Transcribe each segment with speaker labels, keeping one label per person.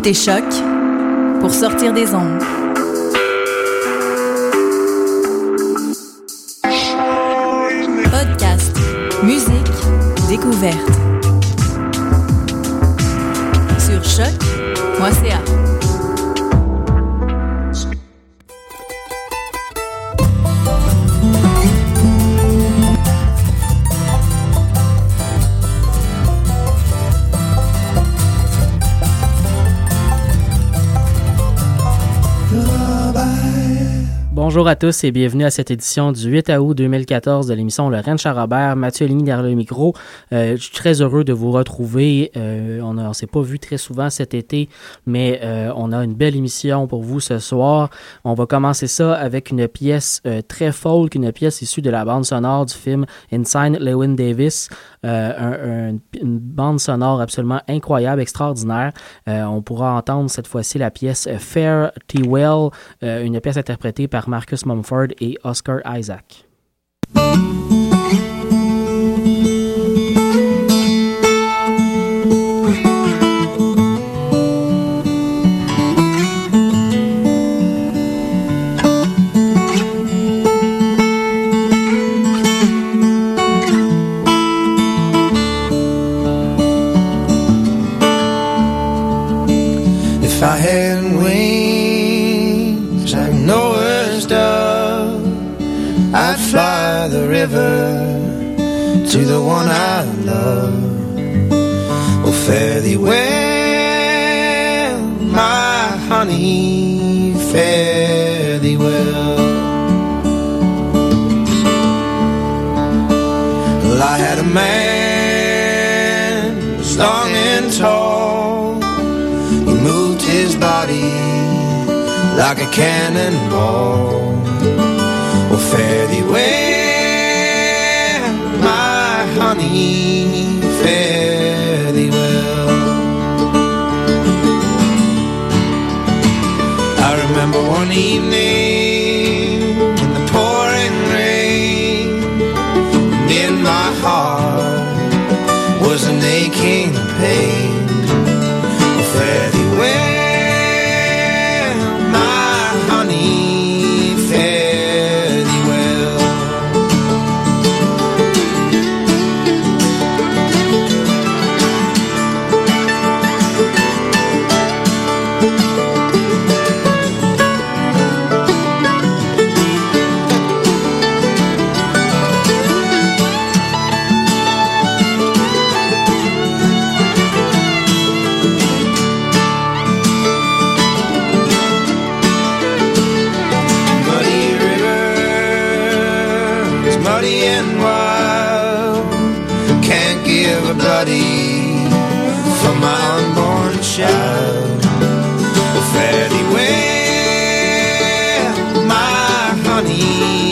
Speaker 1: écoutez Choc pour sortir des ondes.
Speaker 2: À tous et bienvenue à cette édition du 8 août 2014 de l'émission Le Rennes Charrobert. Mathieu Ligny derrière le micro. Euh, je suis très heureux de vous retrouver. Euh, on ne s'est pas vu très souvent cet été, mais euh, on a une belle émission pour vous ce soir. On va commencer ça avec une pièce très folk, une pièce issue de la bande sonore du film Inside Lewin Davis. Un, une bande sonore absolument incroyable, extraordinaire. on pourra entendre cette fois-ci la pièce Fair T Well, une pièce interprétée par Marcus Mumford et Oscar Isaac.
Speaker 3: To the one I love. Oh, fare thee well, my honey, fare thee well. Well, I had a man, long and tall. He moved his body like a cannonball. Oh, fare me. me.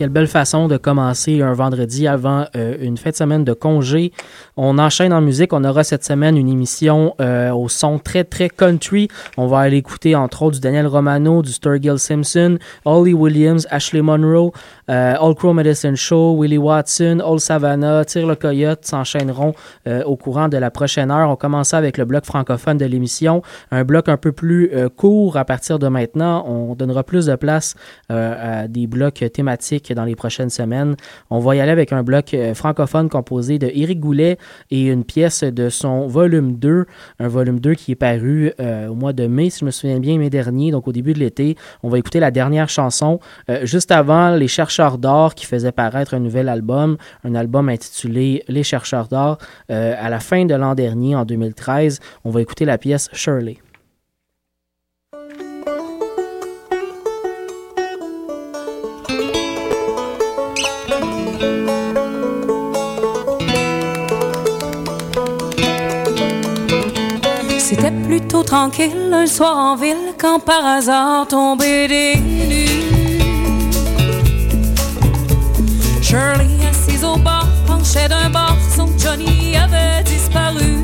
Speaker 2: Quelle belle façon de commencer un vendredi avant euh, une fête de semaine de congé. On enchaîne en musique. On aura cette semaine une émission euh, au son très, très country. On va aller écouter entre autres du Daniel Romano, du Sturgill Simpson, Holly Williams, Ashley Monroe, All Crow Medicine Show, Willie Watson, Old Savannah, Tire le Coyote s'enchaîneront au courant de la prochaine heure. On commence avec le bloc francophone de l'émission. Un bloc un peu plus court à partir de maintenant. On donnera plus de place à des blocs thématiques dans les prochaines semaines. On va y aller avec un bloc euh, francophone composé de Éric Goulet et une pièce de son volume 2, un volume 2 qui est paru euh, au mois de mai, si je me souviens bien, mai dernier, donc au début de l'été. On va écouter la dernière chanson, euh, juste avant Les Chercheurs d'or qui faisait paraître un nouvel album, un album intitulé Les chercheurs d'or, euh, à la fin de l'an dernier, en 2013. On va écouter la pièce Shirley.
Speaker 4: C'était plutôt tranquille un soir en ville quand par hasard tombait des nuits. Shirley assise au bar penchait d'un bar, son Johnny avait disparu.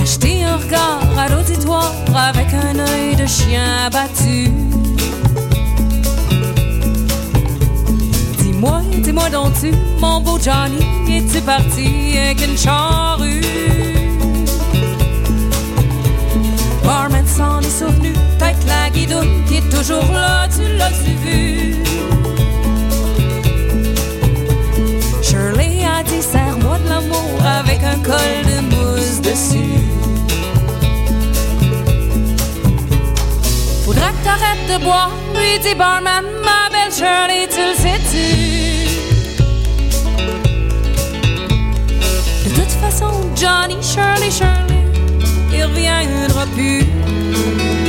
Speaker 4: Acheter un regard à l'auditoire avec un œil de chien abattu. Dis-moi, dis-moi donc tu, mon beau Johnny, es-tu parti avec une charrue? Barman s'en est souvenu, tête la guidoune qui est toujours là, tu l'as-tu vu? Shirley a dit, serre-moi de l'amour avec un col de mousse dessus. Faudra que t'arrêtes de boire, lui dit Barman, ma belle Shirley, tu le sais-tu? De toute façon, Johnny, Shirley, Shirley, il reviendra plus.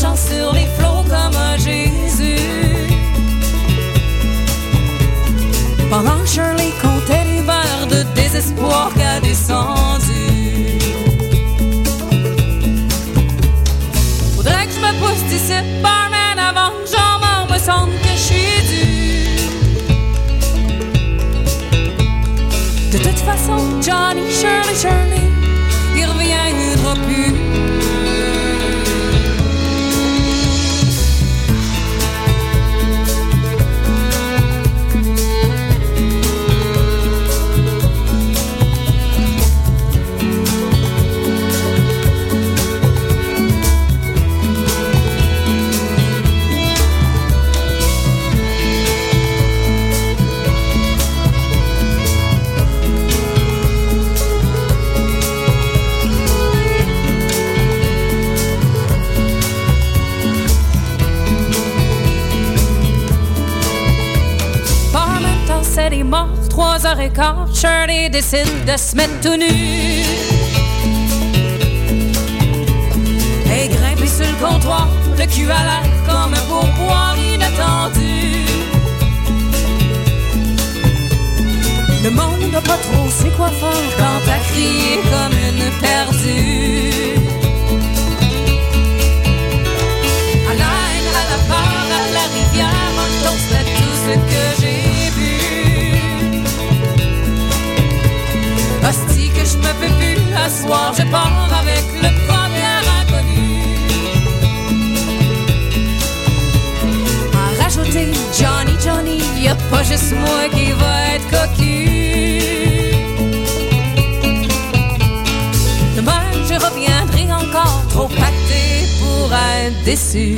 Speaker 4: Sur les flots comme un Jésus. Pendant Shirley comptait verres de désespoir qu'a descendu. Faudrait que je me pousse d'ici, barman, avant que j'en me sente que je suis dû. De toute façon, Johnny, Shirley, Shirley, il reviendra plus. Et quart. Shirley décide de se mettre tout nu. Et grimper sur le comptoir, le cul à l'air comme un pourboire inattendu. Le monde n'a pas trop sait quoi faire quand t'as crié comme une perdue. À l'aine, à la part, à la rivière, un toast à tout ce que j'ai Que je me peux plus, à soir je pars avec le premier inconnu. À rajouter Johnny, Johnny, y a pas juste moi qui va être cocu. Demain je reviendrai encore trop pacté pour être déçu.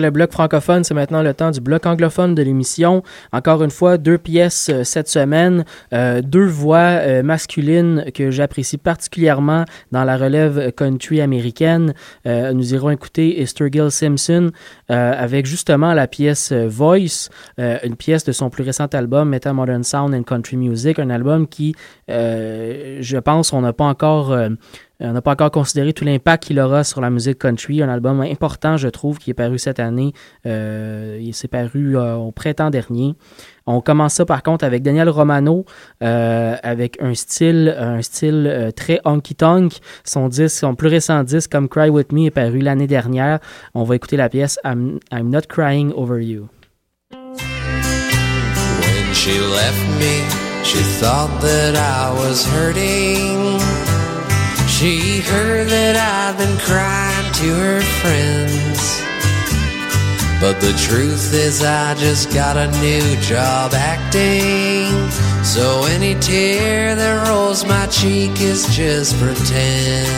Speaker 2: Le bloc francophone, c'est maintenant le temps du bloc anglophone de l'émission. Encore une fois, deux pièces euh, cette semaine, euh, deux voix euh, masculines que j'apprécie particulièrement dans la relève country américaine. Nous irons écouter Sturgill Simpson avec justement la pièce Voice, une pièce de son plus récent album Metal Modern Sound and Country Music, un album qui, je pense, on n'a pas encore on n'a pas encore considéré tout l'impact qu'il aura sur la musique country. Un album important, je trouve, qui est paru cette année. Euh, il s'est paru euh, au printemps dernier. On commence ça par contre avec Daniel Romano, euh, avec un style, un style euh, très honky tonk. Son disque, son plus récent disque, comme Cry With Me, est paru l'année dernière. On va écouter la pièce I'm, I'm Not Crying Over You.
Speaker 5: When she left me, she thought that I was hurting. She heard that I'd been crying to her friends. But the truth is, I just got a new job acting. So any tear that rolls my cheek is just pretend.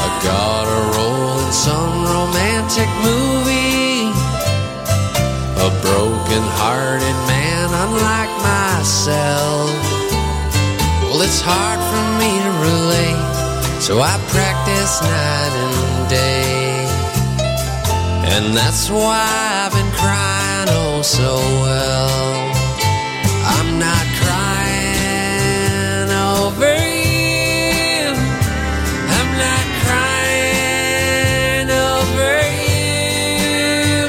Speaker 5: I got a role in some romantic movie. A broken hearted man, unlike myself. Well, it's hard for me to relate, so I practice night and day. And that's why I've been crying oh so well. I'm not crying over you. I'm not crying over you.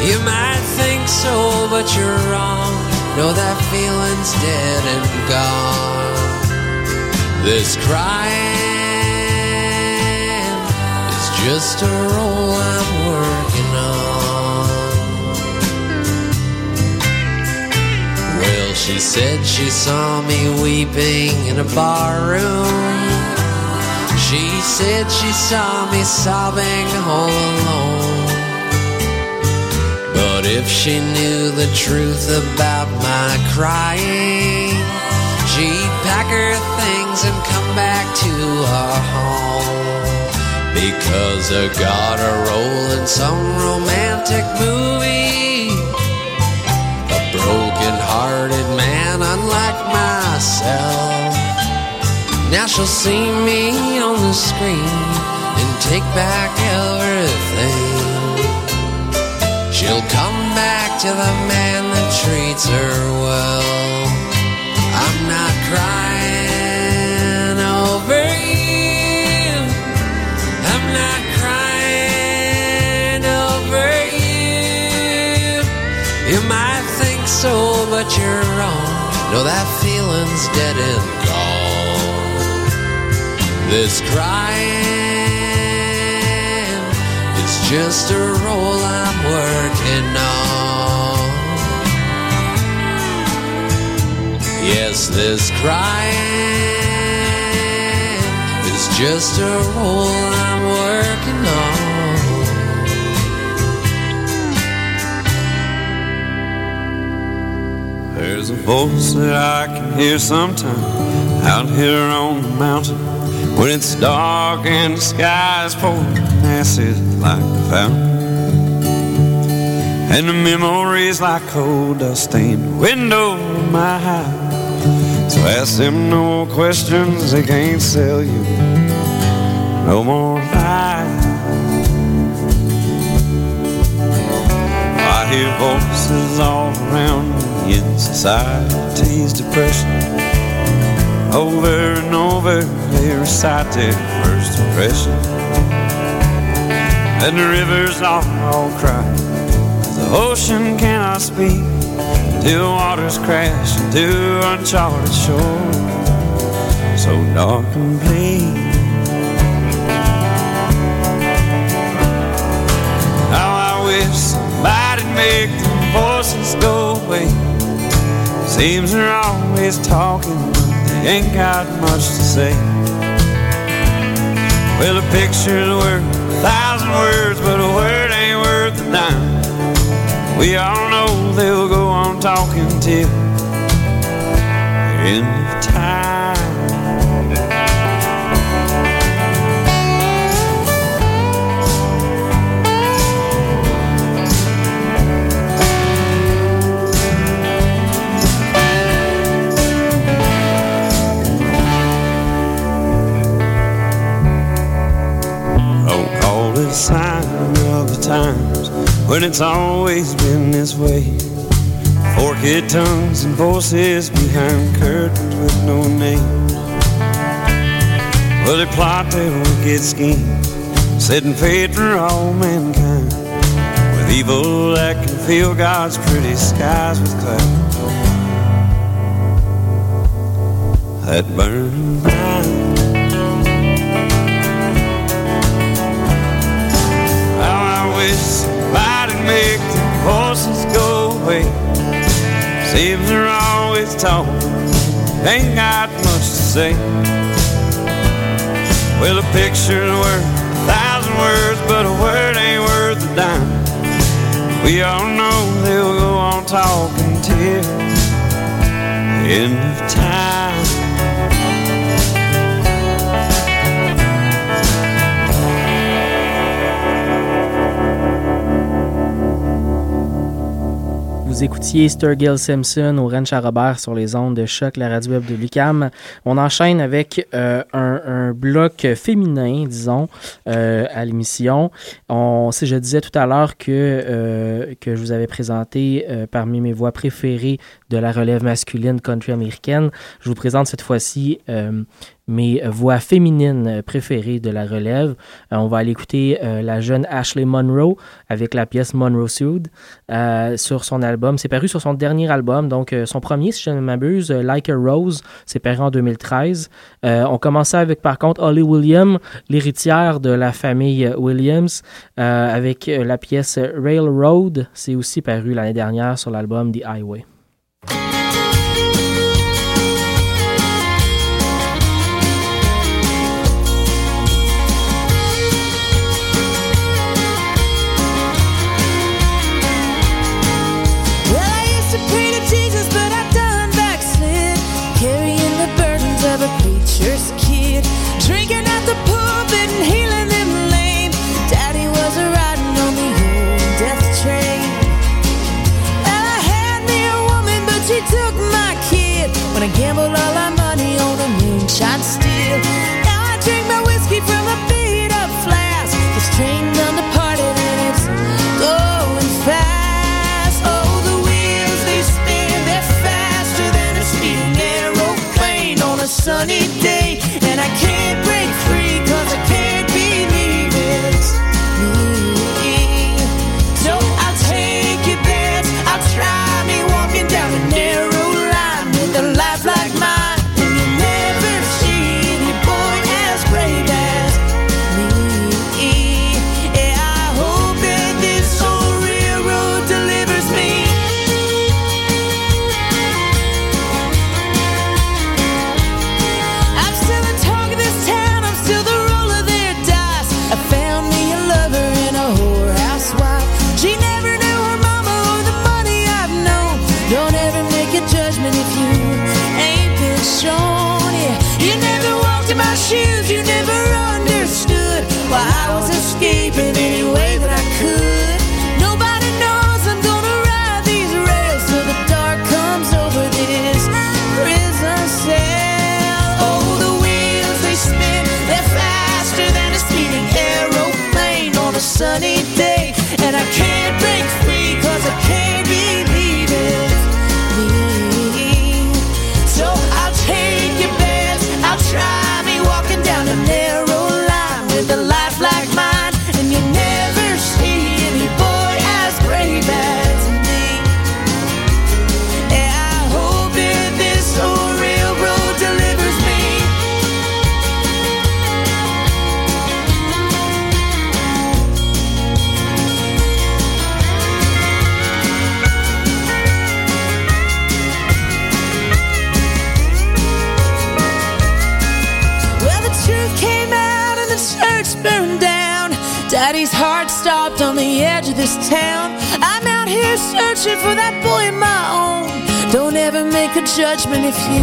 Speaker 5: You might think so, but you're wrong. No, that feeling's dead and gone. This crying is just a role I'm working on. Well, she said she saw me weeping in a bar room. She said she saw me sobbing all alone. But if she knew the truth about my crying, she'd pack her things and come back to our home. Because I got a role in some romantic movie. A broken hearted man, unlike myself. Now she'll see me on the screen and take back everything. She'll come back to the man that treats her well. Crying over you. I'm not crying over you. You might think so, but you're wrong. No, that feeling's dead and gone. This crying is just a role I'm working on. Yes, this crying is just a role I'm working on.
Speaker 6: There's a voice that I can hear sometime out here on the mountain when it's dark and the sky's pouring acid like a fountain. And the memories like coal dust stain the window of my house. So ask them no more questions, they can't sell you no more lies. I hear voices all around me in society's depression. Over and over, they recite their first impression. And the rivers all, all cry. The ocean cannot speak till waters crash into uncharted shore. So dark and bleak. How I wish somebody'd make the voices go away. Seems they're always talking, but they ain't got much to say. Well, a picture's worth a thousand words, but a word ain't worth a dime. We all know they'll go I'm talking till end of time. Oh, all the sign of the times when it's always been this way. Forked tongues and voices behind curtains with no name. Well, they plot their wicked scheme, setting fate for all mankind. With evil that can fill God's pretty skies with clouds that burn Seems they're always talking, ain't got much to say. Well, a picture's worth a thousand words, but a word ain't worth a dime. We all know they'll go on talking till the end of time.
Speaker 7: Vous écoutiez Sturgill Simpson au Ranch à Robert sur les ondes de choc, la radio web de Lucam. On enchaîne avec euh, un, bloc féminin, disons, euh, à l'émission. On, si je disais tout à l'heure que, euh, que je vous avais présenté parmi mes voix préférées de la relève masculine country américaine, je vous présente cette fois-ci mes voix féminines préférées de la relève. Euh, on va aller écouter euh, la jeune Ashley Monroe avec la pièce Monroe Sued euh, sur son album. C'est paru sur son dernier album, donc euh, son premier, si je ne m'abuse, euh, Like a Rose, c'est paru en 2013. Euh, on commençait avec, par contre, Holly Williams, l'héritière de la famille euh, Williams, euh, avec euh, la pièce Railroad. C'est aussi paru l'année dernière sur l'album The Highway.
Speaker 8: This town. I'm out here searching for that boy of my own. Don't ever make a judgment if you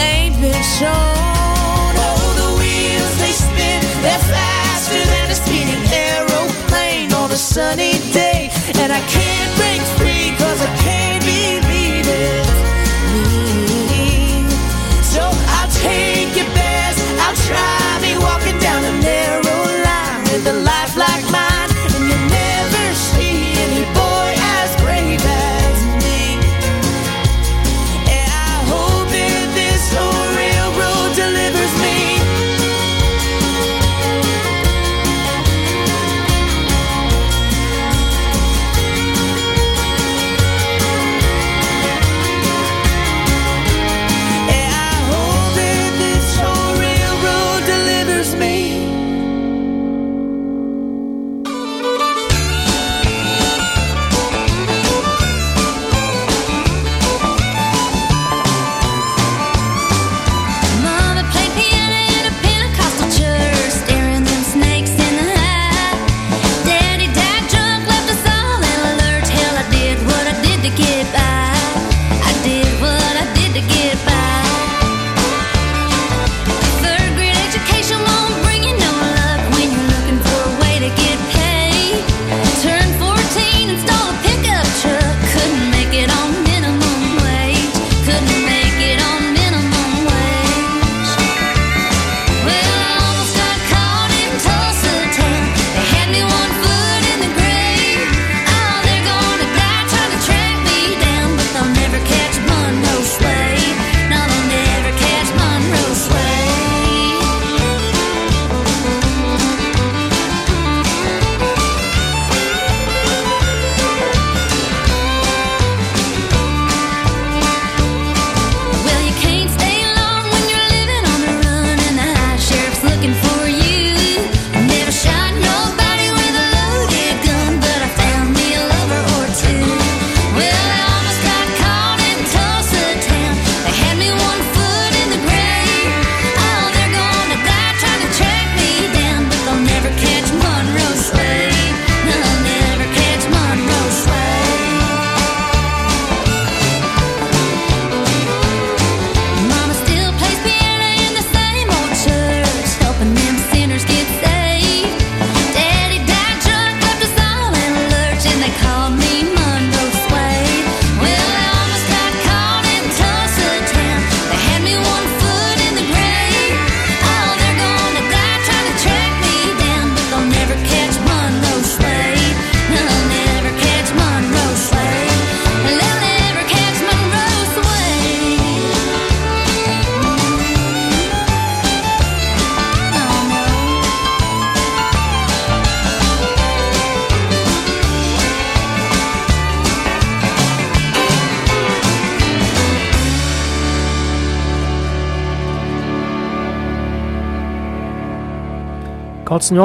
Speaker 8: ain't been shown. Oh, the wheels they spin, they're faster than a speeding aeroplane on a sunny day. And I can't break free cause I can't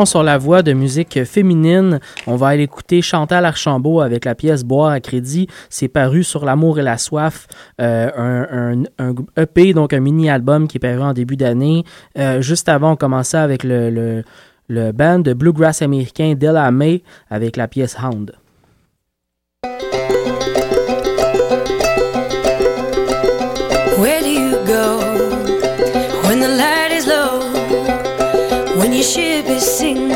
Speaker 2: sur la voie de musique féminine. On va aller écouter Chantal Archambault avec la pièce Boire à crédit. C'est paru sur L'amour et la soif, euh, un, un, EP, donc un mini-album qui est paru en début d'année. Euh, juste avant, on commençait avec le, le, le band de bluegrass américain Della May avec la pièce Hound.
Speaker 4: sing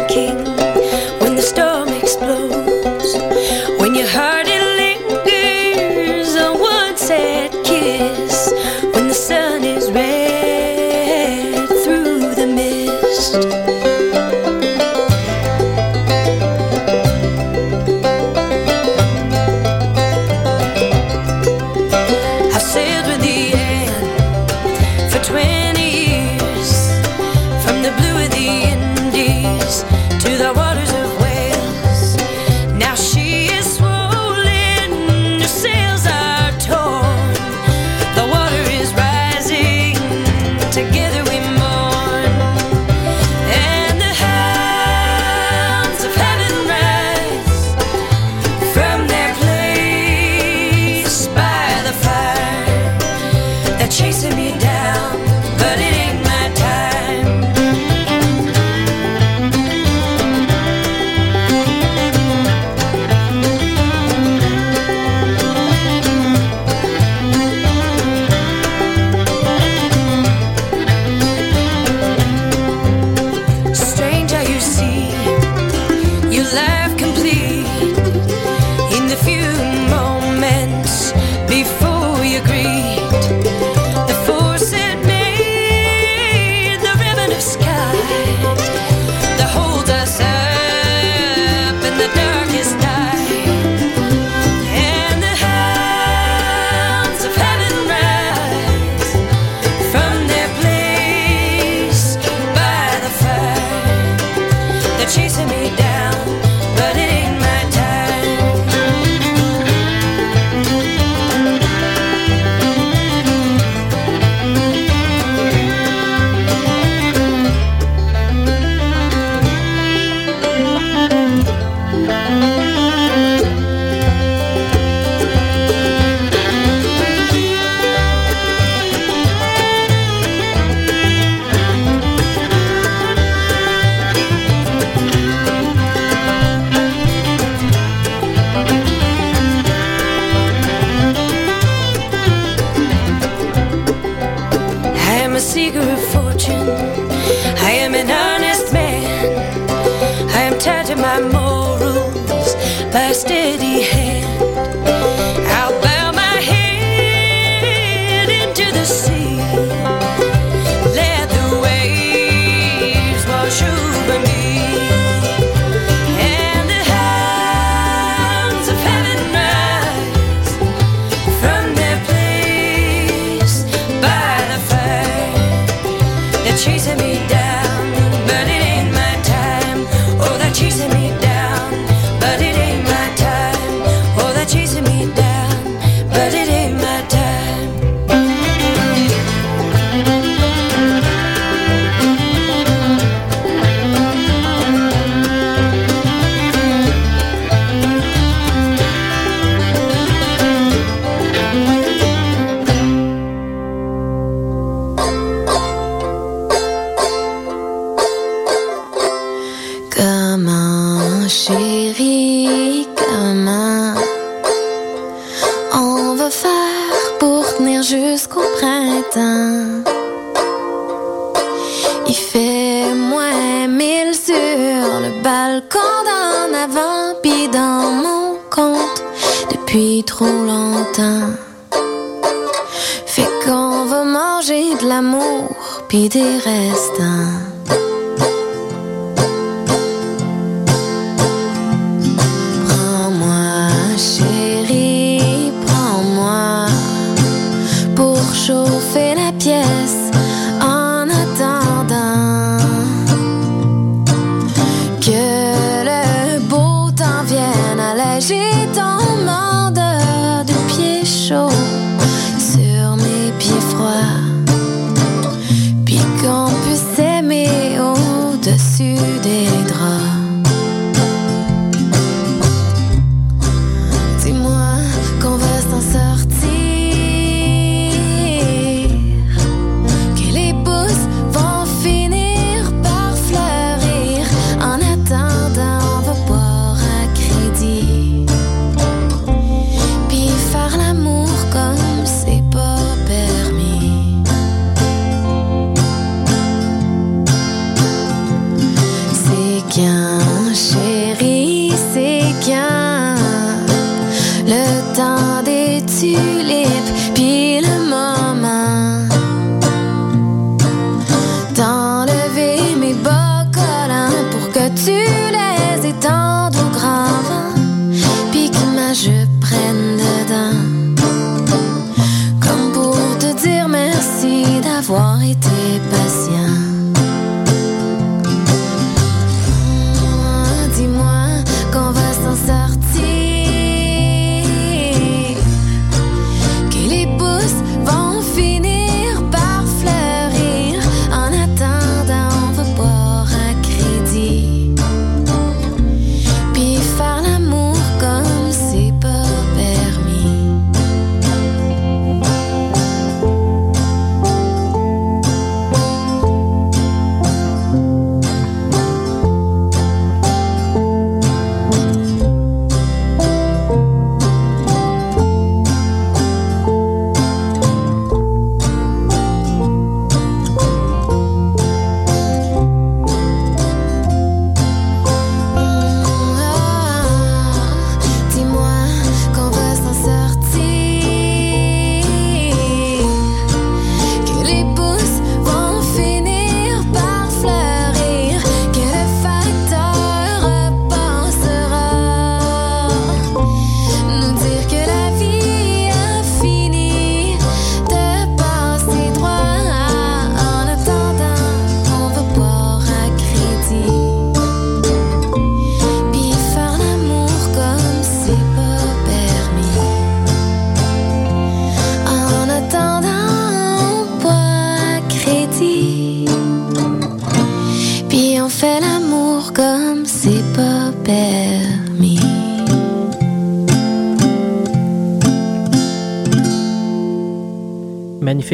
Speaker 4: fait la pièce.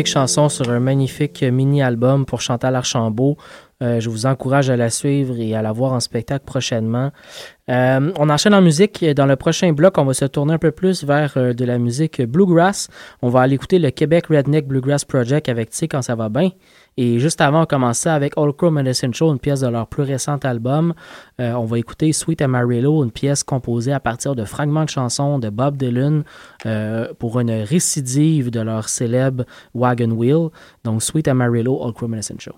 Speaker 9: chanson sur un magnifique mini-album pour Chantal Archambault. Euh, je vous encourage à la suivre et à la voir en spectacle prochainement. Euh, on enchaîne en musique. Dans le prochain bloc, on va se tourner un peu plus vers euh, de la musique bluegrass. On va aller écouter le Québec Redneck Bluegrass Project avec Tu quand ça va bien. Et juste avant, on commençait avec All Crow Medicine Show, une pièce de leur plus récent album. On va écouter Sweet Amarillo, une pièce composée à partir de fragments de chansons de Bob Dylan pour une récidive de leur célèbre Wagon Wheel. Donc Sweet Amarillo, All Crow Medicine Show.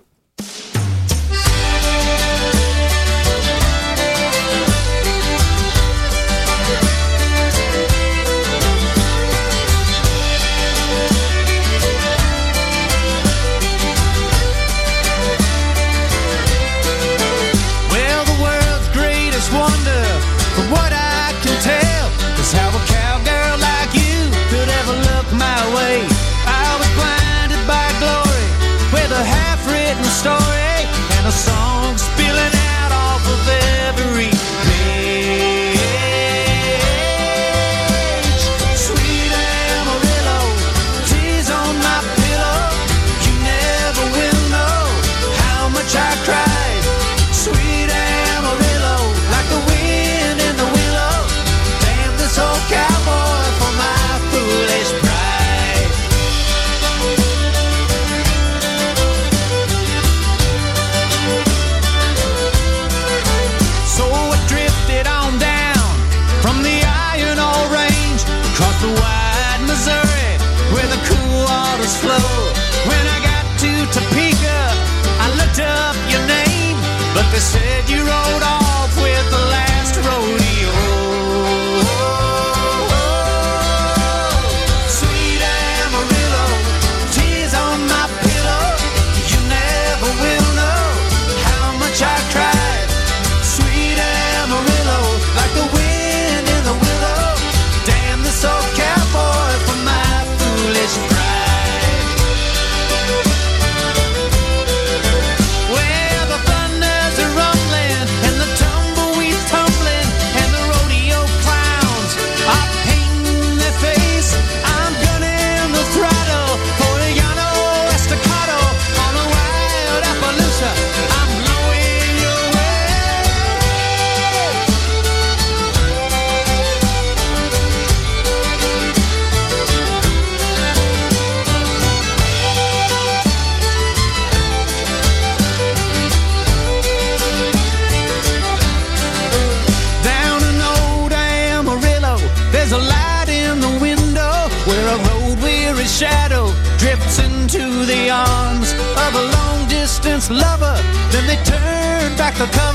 Speaker 9: Lover. Then they turn back the covers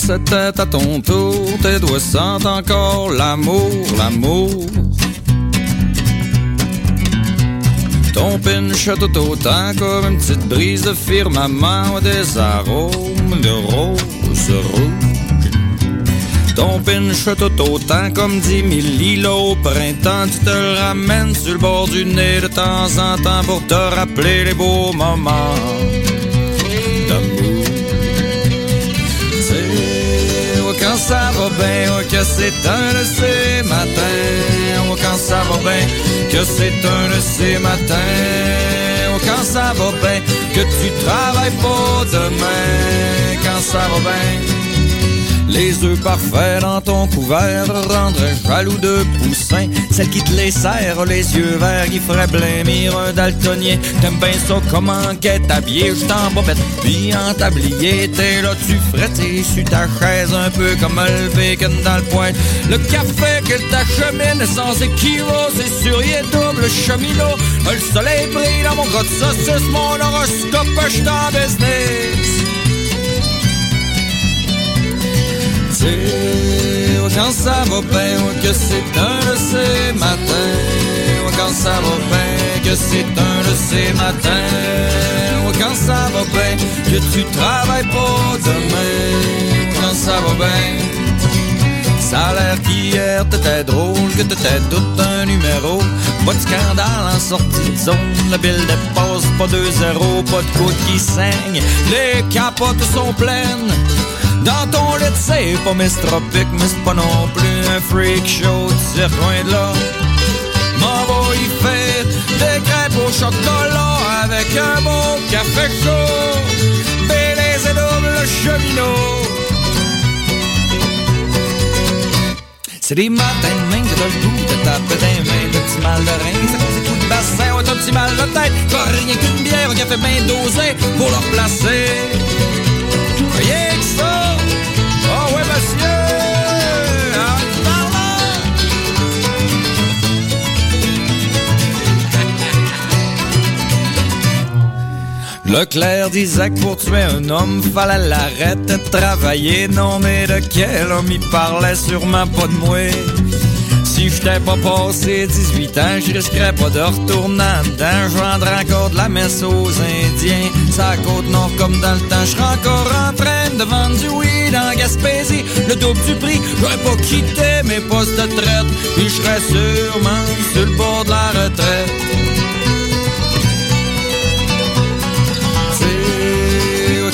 Speaker 10: c'était à ton tour, tes doigts sentent encore l'amour, l'amour. Ton pinch a tout autant comme une petite brise de firmament des arômes de rose rouge. Ton pinch a tout autant comme dix mille lilas au printemps. Tu te ramènes sur le bord du nez de temps en temps pour te rappeler les beaux moments oh, que c'est un de ces matins. Oh, quand ça va bien, que c'est un de ces matins. Oh, quand ça va bien, que tu travailles pas demain. Quand ça va bien. Les œufs parfaits dans ton couvert rendraient jaloux de poussin. Celle qui te les serre, les yeux verts, qui ferait blêmir un daltonien. T'aimes bien ça comment qu'est habillé, je t'en bobette, puis en tablier. T'es là, tu frettes sur ta chaise, un peu comme le bacon dans le poing. Le café que t'achemine sans équivoque, c'est sur y est double cheminot. Le soleil brille dans mon gros de saucisse, mon horoscope, je t'en business. Quand ça va bien, que c'est un de ces matins. Quand ça va bien, que c'est un de ces matins. Quand ça va bien, que tu travailles pas demain. Quand ça va bien. Ça a l'air qu'hier t'étais drôle, que t'étais tout un numéro. Pas de scandale en sortie de zone, le bill dépasse pas 2-0, pas de côte qui saigne. Les capotes sont pleines. Dans ton lit, c'est pas mistropique, mais c'est pas non plus un freak show, sais loin de là. M'en va y faire des crêpes au chocolat avec un bon café chaud. Bélez et double cheminot. C'est des matins de que t'as le goût de taper des mains, de petit mal de rein, ça cause des coups de bassin, ouais, t'as petit mal de tête, pas rien qu'une bière, un café bien dosé pour le replacer. Rien que ça! Ouais, monsieur! Que pour tuer un homme, fallait l'arrêter de travailler. Non, mais de quel homme il parlait sûrement pas de moi. Si j'étais pas passé 18 ans, je risquerais pas de retourner dedans. Je vendrais encore de la messe aux Indiens. Ça côte nord comme dans le temps. Je encore en train de vendre du weed en Gaspésie. Le double du prix, j'aurais pas quitté mes postes de traite. Puis je serais sûrement sur le bord de la retraite.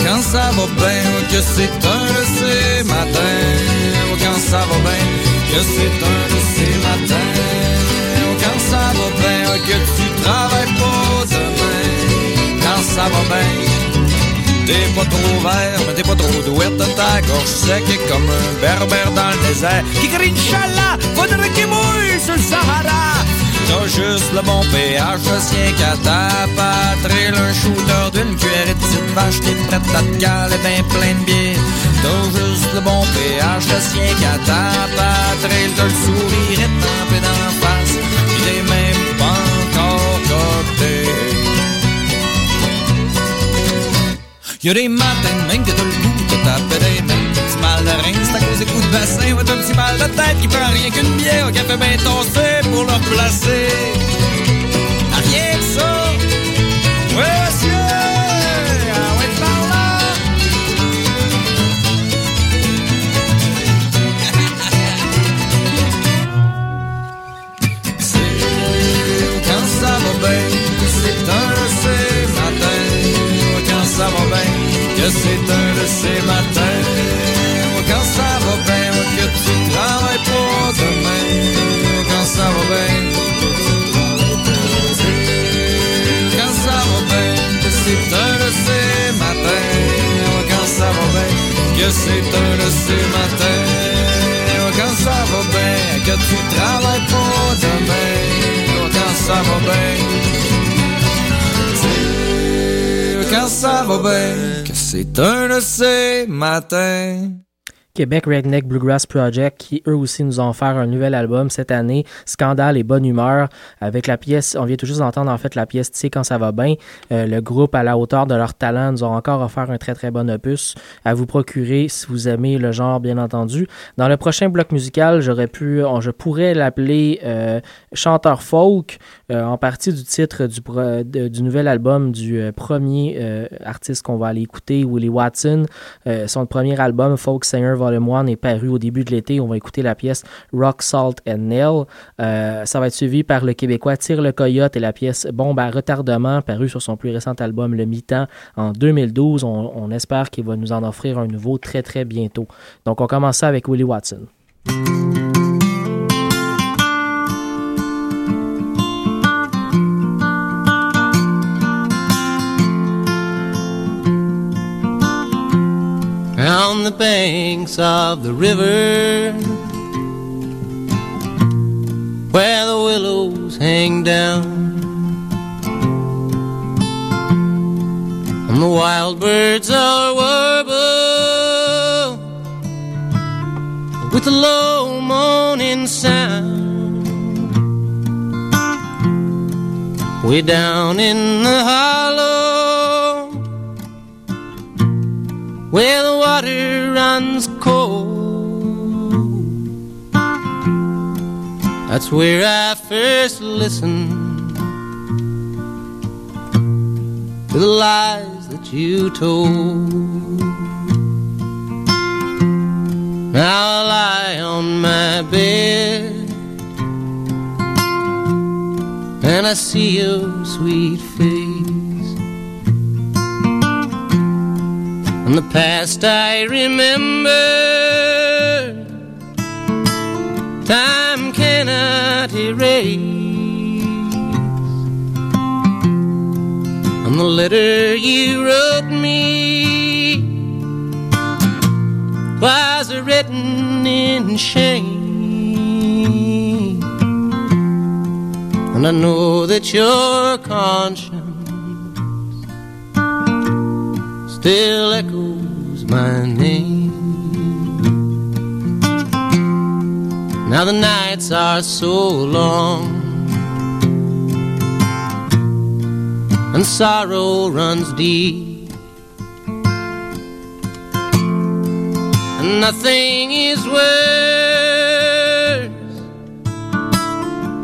Speaker 10: Quand ça va bien, que c'est un de ces matins. Quand ça va bien, que c'est un de ces matins. Quand ça va bien, que tu travailles pas demain. Quand ça va bien. T'es pas trop vert, mais t'es pas trop douette Ta gorge sec est comme un berbère dans le désert Qui crie Inch'Allah, faudrait qu'il mouille sur le Sahara T'as juste le bon pH, le sien qu'à ta patrie Un shooter d'une cuillerée de petite vache T'es prête à te caler ben plein de bière T'as juste le bon pH, le sien qu'à ta patrie T'as le sourire étampé la face Pis t'es même pas encore coté Y'a des matins même que t'as le goût de taper des mains. Petit mal de rein, c'est à cause des coups de bassin. Ouais, t'as un petit mal de tête qui prend rien qu'une bière au café bien tossé pour le replacer. que c'est un de ces matins quand ça va bien, que tu travailles pour demain, quand ça va bien. Quand ça va bien, que c'est un de ces matins, quand ça va bien, que c'est un de ces matins. Quand ça va bien, que tu travailles pour demain, quand ça va bien. Quand ça va bien C'est un de ces matins.
Speaker 2: Québec Redneck Bluegrass Project qui eux aussi nous ont offert un nouvel album cette année, Scandale et Bonne Humeur, avec la pièce, on vient tout juste d'entendre en fait la pièce Tu sais quand ça va bien. Euh, le groupe à la hauteur de leur talent nous ont encore offert un très très bon opus à vous procurer si vous aimez le genre bien entendu. Dans le prochain bloc musical, j'aurais pu, je pourrais l'appeler euh, chanteur folk euh, en partie du titre du, du nouvel album du premier artiste qu'on va aller écouter, Willie Watson. Son premier album, Folk Singer Volume 1, est paru au début de l'été. On va écouter la pièce Rock, Salt and Nail. Euh, ça va être suivi par le Québécois Tire le Coyote et la pièce Bombe à retardement, paru sur son plus récent album Le Mi-temps en 2012. On, on espère qu'il va nous en offrir un nouveau très très bientôt. Donc on commence ça avec Willie Watson.
Speaker 11: On the banks of the river where the willows hang down and the wild birds are warble with a low moaning sound. Way down in the hollow where the cold. That's where I first listened to the lies that you told. Now I lie on my bed and I see your sweet face. And the past I remember. Time cannot erase. And the letter you wrote me Was written in shame. And I know that your conscience still echoes my name. Now the nights are so long, and sorrow runs deep, and nothing is worse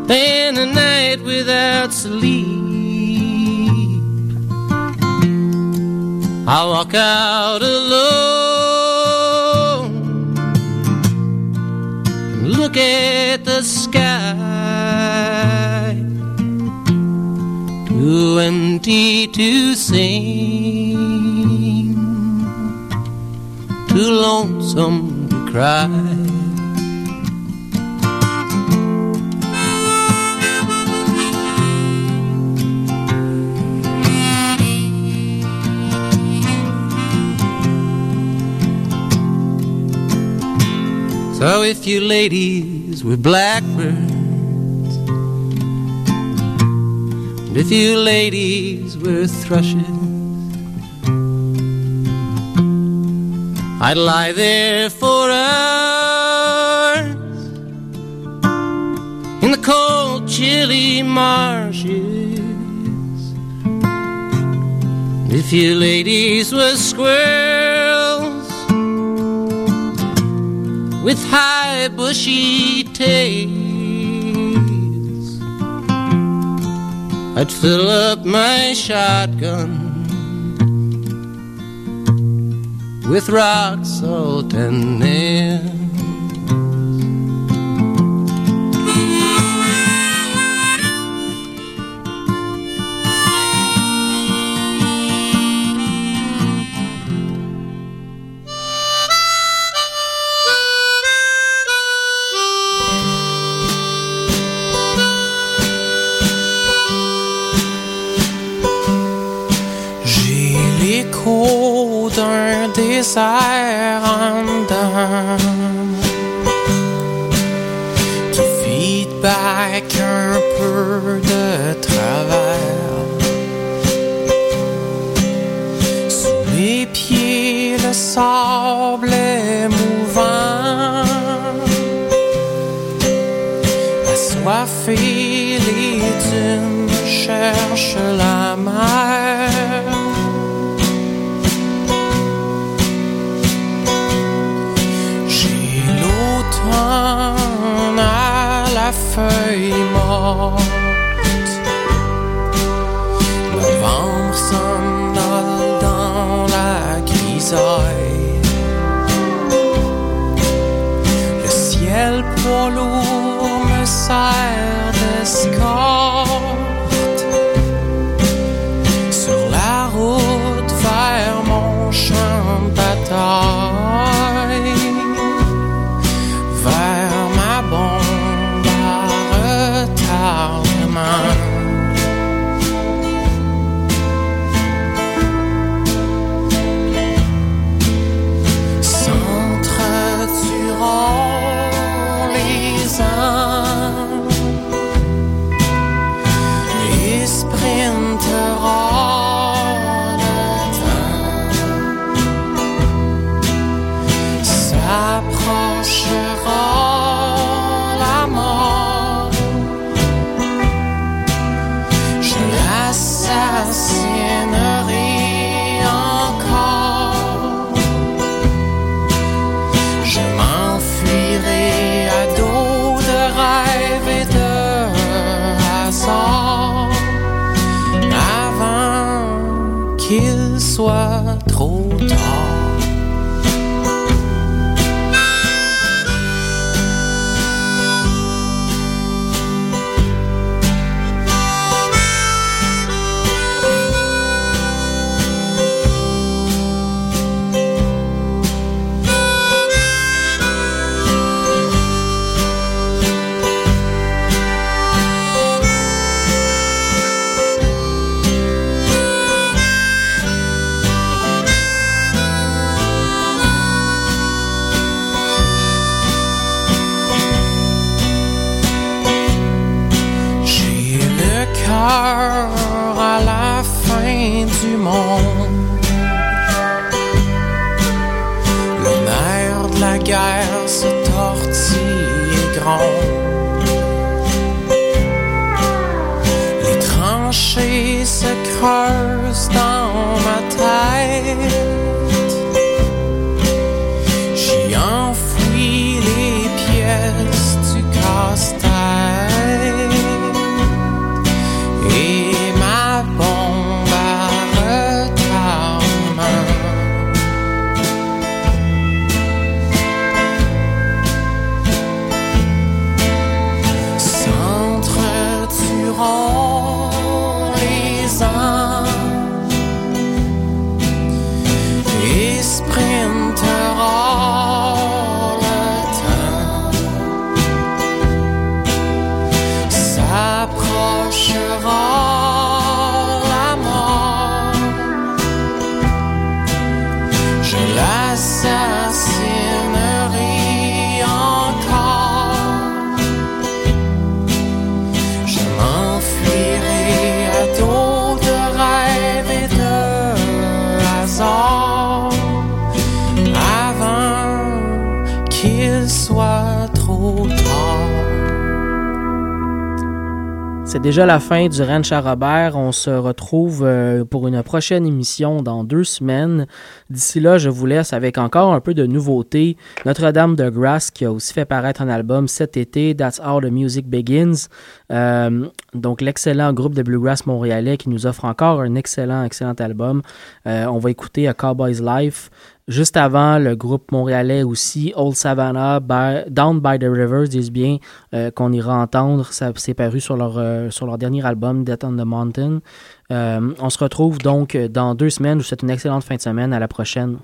Speaker 11: than a night without sleep. I walk out alone and look at the sky. Too empty to sing, too lonesome to cry. So if you ladies were blackbirds, and if you ladies were thrushes, I'd lie there for hours in the cold, chilly marshes. And if you ladies were squirrels with high bushy tails. I'd fill up my shotgun with rock salt and nails.
Speaker 9: En dedans qui
Speaker 12: back un peu de travers. Sous mes pieds, le sable est mouvant. Assoiffé, les dunes cherchent la mer. 飞
Speaker 9: 忙。Déjà la fin du Ranch à Robert. On se retrouve euh, pour une prochaine émission dans deux semaines. D'ici là, je vous laisse avec encore un peu de nouveautés. Notre-Dame de Grasse qui a aussi fait paraître un album cet été, That's How the Music Begins. Euh, donc l'excellent groupe de bluegrass montréalais qui nous offre encore un excellent, excellent album. Euh, on va écouter A Cowboy's Life. Juste avant, le groupe montréalais aussi, Old Savannah, Down by the Rivers, disent bien euh, qu'on ira entendre. Ça s'est paru sur leur, euh, sur leur dernier album, Death on the Mountain. Euh, on se retrouve donc dans deux semaines. Je vous souhaite une excellente fin de semaine. À la prochaine.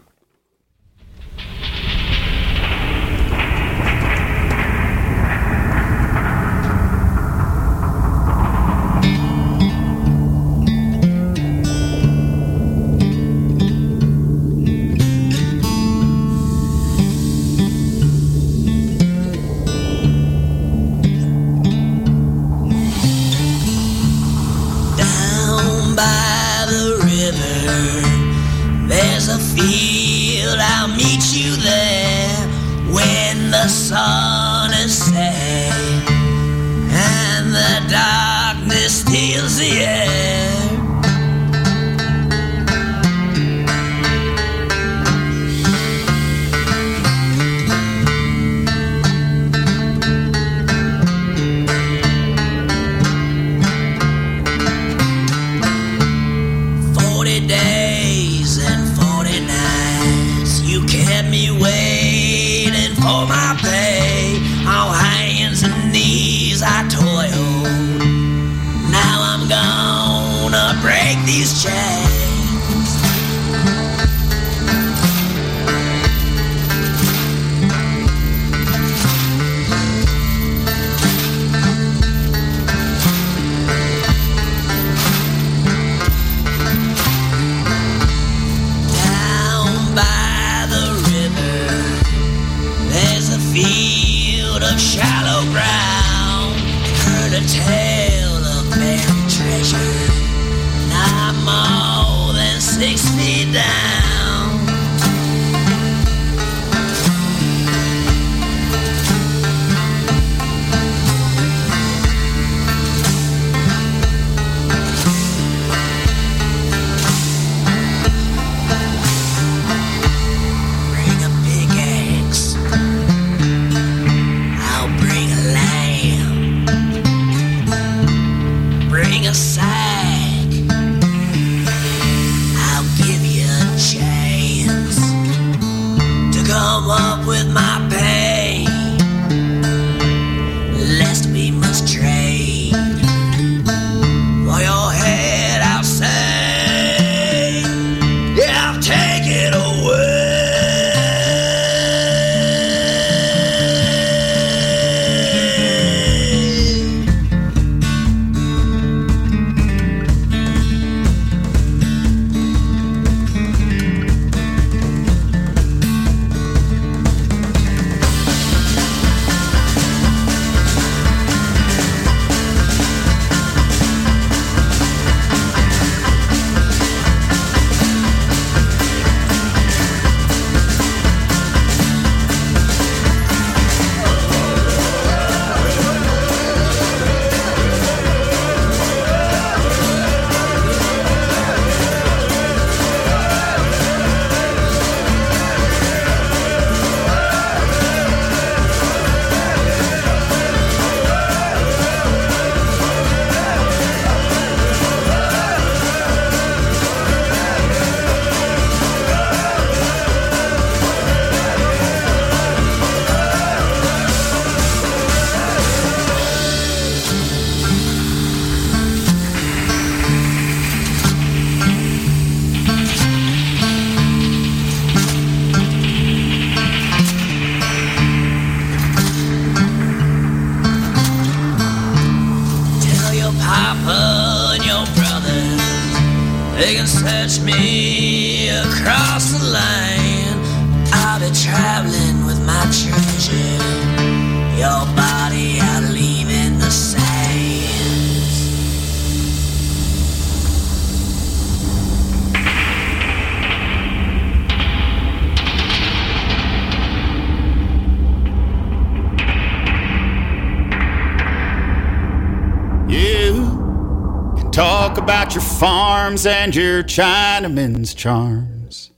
Speaker 13: Farms and your Chinaman's charms.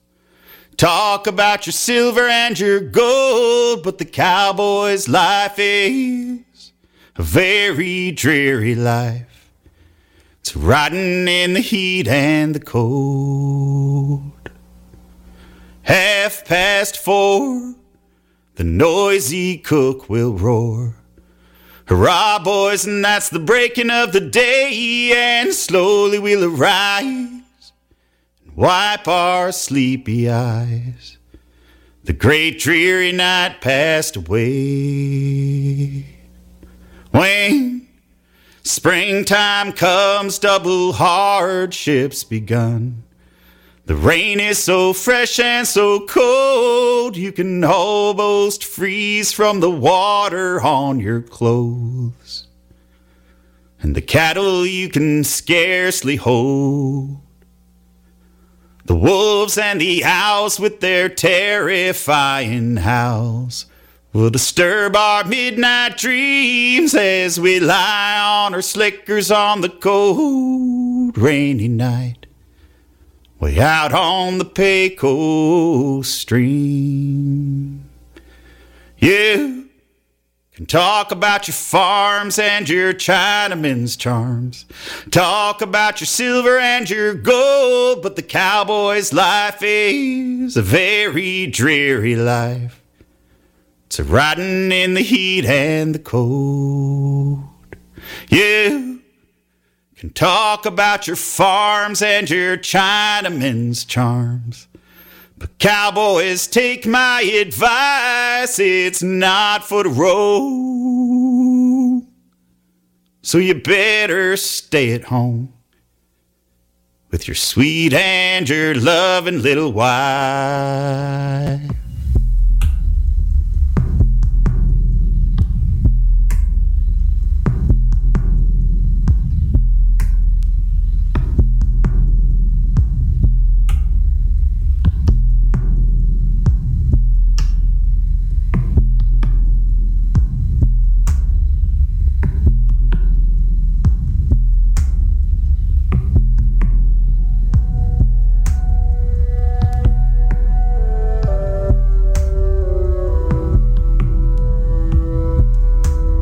Speaker 13: Talk about your silver and your gold, but the cowboy's life is a very dreary life. It's riding in the heat and the cold. Half past four, the noisy cook will roar. Hurrah, boys, and that's the breaking of the day, and slowly we'll arise and wipe our sleepy eyes. The great dreary night passed away. When springtime comes, double hardships begun. The rain is so fresh and so cold, you can almost freeze from the water on your clothes. And the cattle you can scarcely hold. The wolves and the owls with their terrifying howls will disturb our midnight dreams as we lie on our slickers on the cold, rainy night. Way out on the Pecos stream. You can talk about your farms and your Chinaman's charms. Talk about your silver and your gold, but the cowboy's life is a very dreary life. It's a riding in the heat and the cold. You can talk about your farms and your Chinaman's charms. But cowboys, take my advice, it's not for the road. So you better stay at home with your sweet and your loving little wife.